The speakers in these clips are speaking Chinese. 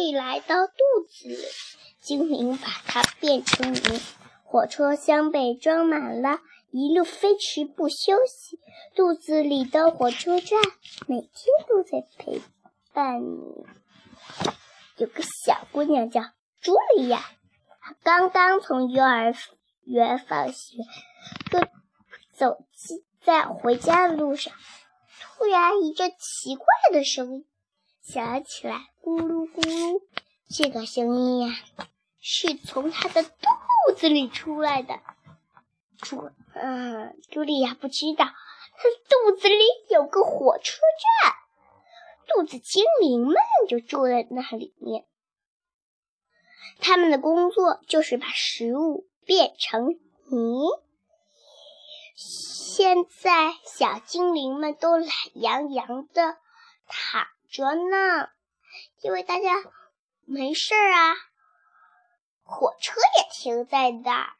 未来到肚子，精灵把它变成泥。火车厢被装满了，一路飞驰不休息。肚子里的火车站每天都在陪伴你。有个小姑娘叫茱莉亚，她刚刚从幼儿园放学，就走在回家的路上，突然一阵奇怪的声音响起来，咕噜咕噜。这个声音呀，是从他的肚。子里出来的，朱嗯，茱莉亚不知道，她肚子里有个火车站，肚子精灵们就住在那里面。他们的工作就是把食物变成泥。现在小精灵们都懒洋洋的躺着呢，因为大家没事儿啊。火车也停在那儿。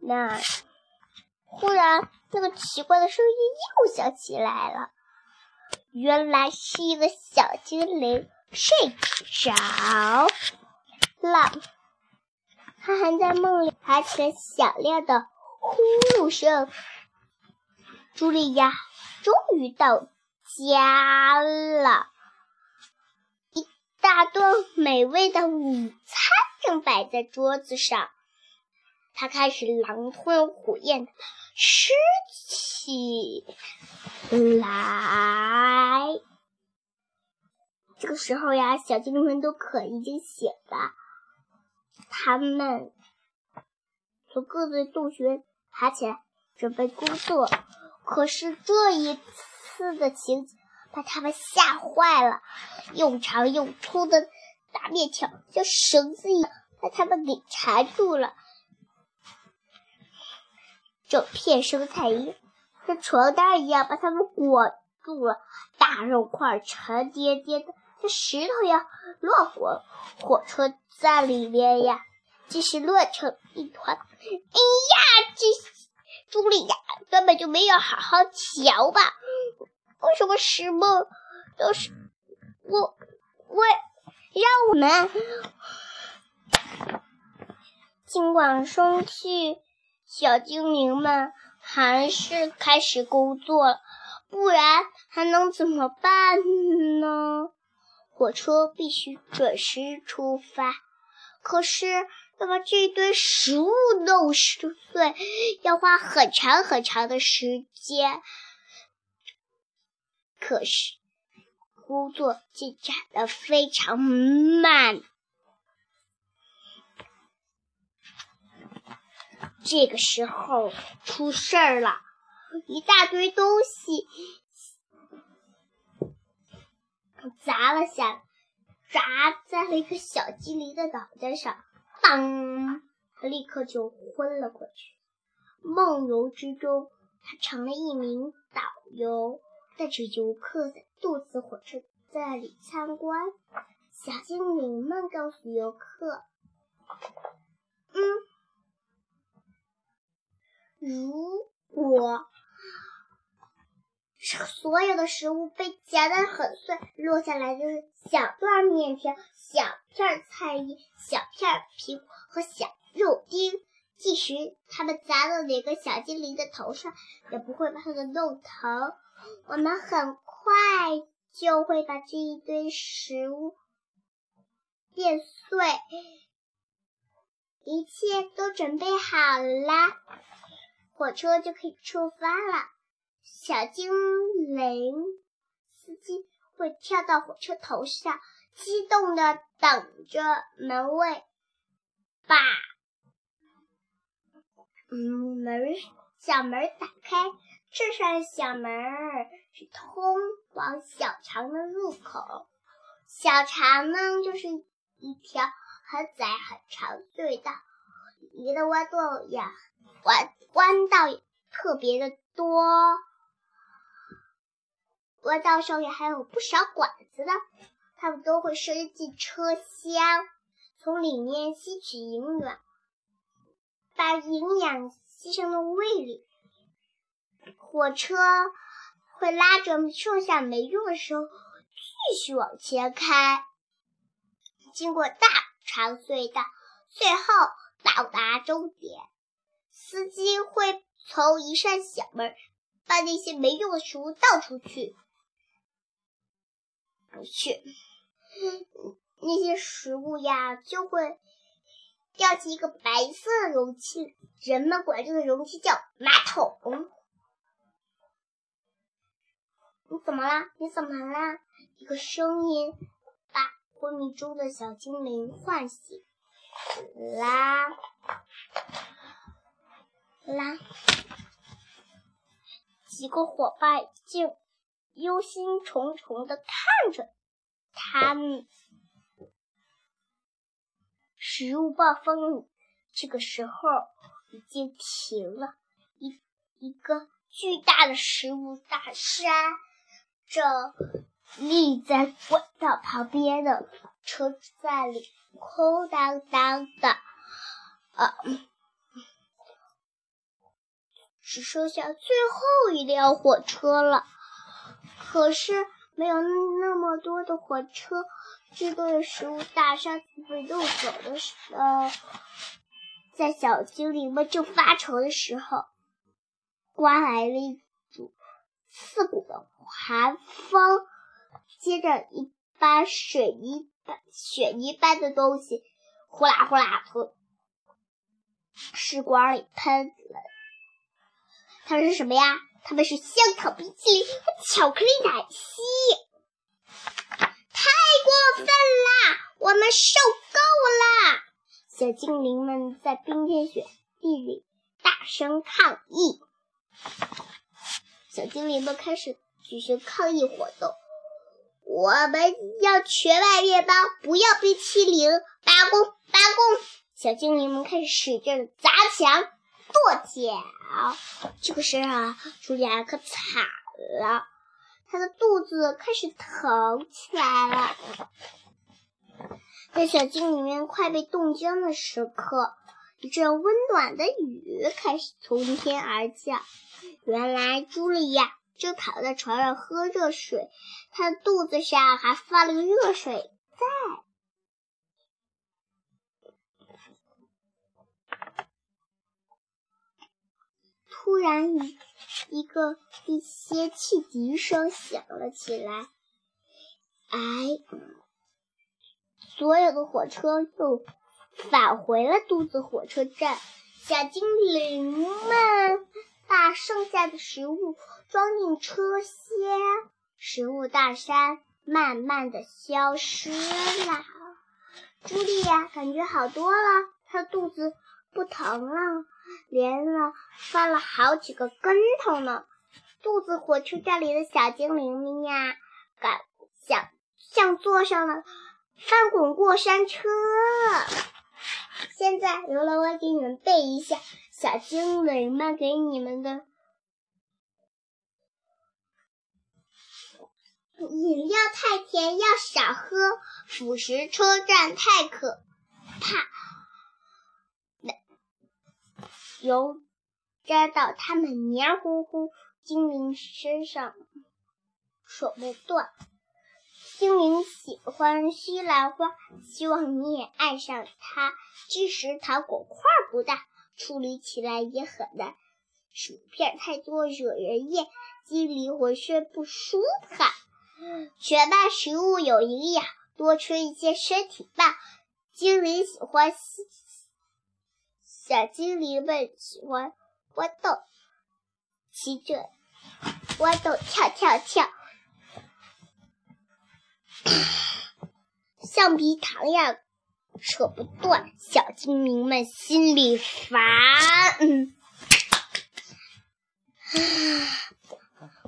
那忽然，那个奇怪的声音又响起来了。原来是一个小精灵睡着了，他还在梦里发起了响亮的呼噜声。茱莉亚终于到家了。一大顿美味的午餐正摆在桌子上，她开始狼吞虎咽的吃起来。这个时候呀，小精灵们都可已经醒了，他们从各自洞穴爬起来，准备工作。可是这一次的情景。把他们吓坏了，又长又粗的大面条像绳子一样把他们给缠住了，整片生菜叶像床单一样把他们裹住了，大肉块沉甸甸的像石头一样乱滚，火车在里面呀，真是乱成一团。哎呀，这茱莉亚根本就没有好好瞧吧。为什么什么都是我？为让我们尽管生气，小精灵们还是开始工作了。不然还能怎么办呢？火车必须准时出发，可是要把这一堆食物弄碎，要花很长很长的时间。可是，工作进展的非常慢。这个时候出事儿了，一大堆东西砸了下来，砸在了一个小精灵的脑袋上，当，他立刻就昏了过去。梦游之中，他成了一名导游。带着游客在肚子火车站里参观，小精灵们告诉游客：“嗯，如果所有的食物被夹得很碎，落下来就是小段面条、小片菜叶、小片皮和小肉丁，即使它们砸到哪个小精灵的头上，也不会把它们弄疼。”我们很快就会把这一堆食物变碎，一切都准备好了，火车就可以出发了。小精灵司机会跳到火车头上，激动的等着门卫把嗯门小门打开。这扇小门是通往小肠的入口，小肠呢就是一条很窄很长的隧道，里面的弯道呀弯弯道特别的多，弯道上面还有不少管子呢，它们都会伸进车厢，从里面吸取营养，把营养吸成了胃里。火车会拉着剩下没用的时候继续往前开。经过大长隧道，最后到达终点。司机会从一扇小门把那些没用的食物倒出去。不去，那些食物呀就会掉进一个白色的容器，人们管这个容器叫马桶。你怎么啦？你怎么啦？一个声音把昏迷中的小精灵唤醒啦啦！几个伙伴竟忧心忡忡地看着他们。食物暴风雨这个时候已经停了，一一个巨大的食物大山正立在管道旁边的车站里，空荡荡的，啊，只剩下最后一辆火车了。可是没有那么多的火车，这个食物大山被弄走的时候，在小精灵们正发愁的时候，刮来了一股刺骨的寒风，接着一般水泥般、雪泥般的东西呼啦呼啦从试管里喷来。它是什么呀？他们是香草冰淇淋和巧克力奶昔，太过分啦！我们受够啦！小精灵们在冰天雪地里大声抗议。小精灵们开始举行抗议活动，我们要全麦面包，不要冰淇淋！罢工！罢工！小精灵们开始使劲砸墙。跺脚，这个时候茱莉亚可惨了，她的肚子开始疼起来了。在小径里面快被冻僵的时刻，一阵温暖的雨开始从天而降。原来茱莉亚正躺在床上喝热水，她的肚子上还放了个热水袋。突然，一一个一些汽笛声响了起来。哎，所有的火车又返回了肚子火车站。小精灵们把剩下的食物装进车厢，食物大山慢慢的消失了。朱莉亚感觉好多了，她肚子不疼了。连了翻了好几个跟头呢，肚子火车站里的小精灵们呀，敢想像坐上了翻滚过山车。现在，由了我给你们背一下小精灵们给你们的饮料太甜，要少喝；腐蚀车站太可油沾到它们黏糊糊精灵身上，手不断。精灵喜欢西兰花，希望你也爱上它。即使糖果块不大，处理起来也很难。薯片太多惹人厌，精灵浑身不舒坦。全麦食物有营养，多吃一些身体棒。精灵喜欢西。小精灵们喜欢豌豆，骑着豌豆跳跳跳，橡皮糖呀扯不断。小精灵们心里烦。